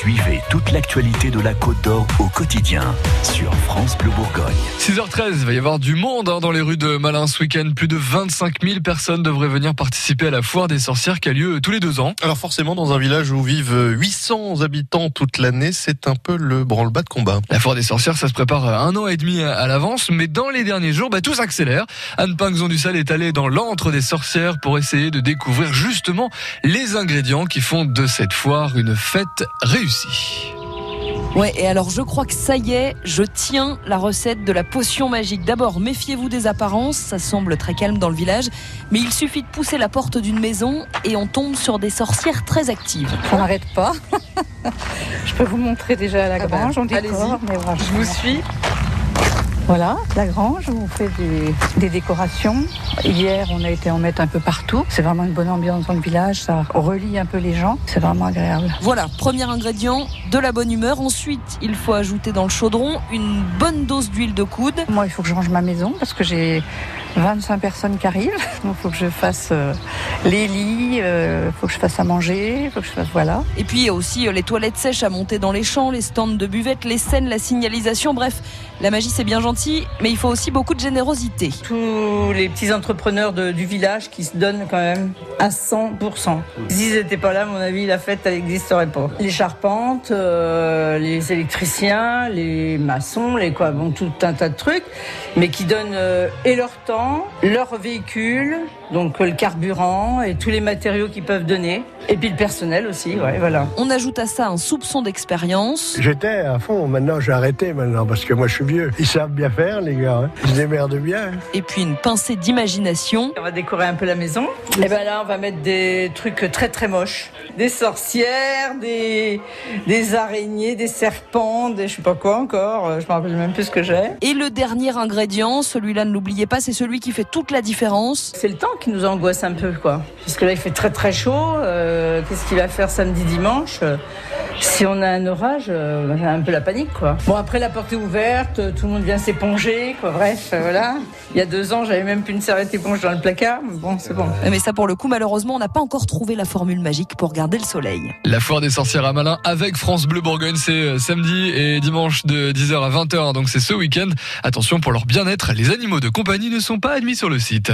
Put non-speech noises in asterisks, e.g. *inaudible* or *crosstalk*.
Suivez toute l'actualité de la Côte d'Or au quotidien sur France Bleu Bourgogne. 6h13, il va y avoir du monde hein, dans les rues de Malin ce week-end. Plus de 25 000 personnes devraient venir participer à la foire des sorcières qui a lieu tous les deux ans. Alors forcément, dans un village où vivent 800 habitants toute l'année, c'est un peu le branle-bas de combat. La foire des sorcières, ça se prépare un an et demi à l'avance, mais dans les derniers jours, bah, tout s'accélère. Anne Pinxon du Sal est allée dans l'antre des sorcières pour essayer de découvrir justement les ingrédients qui font de cette foire une fête réussie. Ouais, et alors je crois que ça y est, je tiens la recette de la potion magique. D'abord, méfiez-vous des apparences, ça semble très calme dans le village, mais il suffit de pousser la porte d'une maison et on tombe sur des sorcières très actives. Ça n'arrête pas. *laughs* je peux vous montrer déjà la ah ben, grange, on décore, mais voilà. Je vous suis. Voilà, la grange, on fait des, décorations. Hier, on a été en mettre un peu partout. C'est vraiment une bonne ambiance dans le village, ça relie un peu les gens. C'est vraiment agréable. Voilà, premier ingrédient, de la bonne humeur. Ensuite, il faut ajouter dans le chaudron une bonne dose d'huile de coude. Moi, il faut que je range ma maison parce que j'ai 25 personnes qui arrivent. *laughs* Donc, il faut que je fasse euh, les lits, il euh, faut que je fasse à manger, il faut que je fasse voilà. Et puis, il y a aussi euh, les toilettes sèches à monter dans les champs, les stands de buvette, les scènes, la signalisation. Bref, la magie, c'est bien gentil, mais il faut aussi beaucoup de générosité. Tous les petits entrepreneurs du village qui se donnent quand même à 100%. S'ils n'étaient pas là, à mon avis, la fête, elle n'existerait pas. Les charpentes, les électriciens, les maçons, les quoi, bon, tout un tas de trucs, mais qui donnent et leur temps leur véhicule, donc le carburant et tous les matériaux qu'ils peuvent donner. Et puis le personnel aussi, ouais, voilà. On ajoute à ça un soupçon d'expérience. J'étais à fond, maintenant j'ai arrêté maintenant parce que moi je suis vieux. Ils savent bien faire les gars, hein. ils se démerdent bien. Et puis une pincée d'imagination. On va décorer un peu la maison. Et ben là on va mettre des trucs très très moches. Des sorcières, des, des araignées, des serpents, des je sais pas quoi encore. Je me rappelle même plus ce que j'ai. Et le dernier ingrédient, celui-là ne l'oubliez pas, c'est celui qui fait toute la différence. C'est le temps qui nous angoisse un peu quoi. Parce que là il fait très très chaud. Euh, qu'est-ce qu'il va faire samedi dimanche? Si on a un orage, euh, un peu la panique, quoi. Bon, après, la porte est ouverte, tout le monde vient s'éponger, quoi. Bref, euh, voilà. Il y a deux ans, j'avais même plus une serviette éponge dans le placard. Bon, c'est bon. Mais ça, pour le coup, malheureusement, on n'a pas encore trouvé la formule magique pour garder le soleil. La foire des sorcières à Malin avec France Bleu Bourgogne, c'est euh, samedi et dimanche de 10h à 20h. Donc, c'est ce week-end. Attention pour leur bien-être, les animaux de compagnie ne sont pas admis sur le site.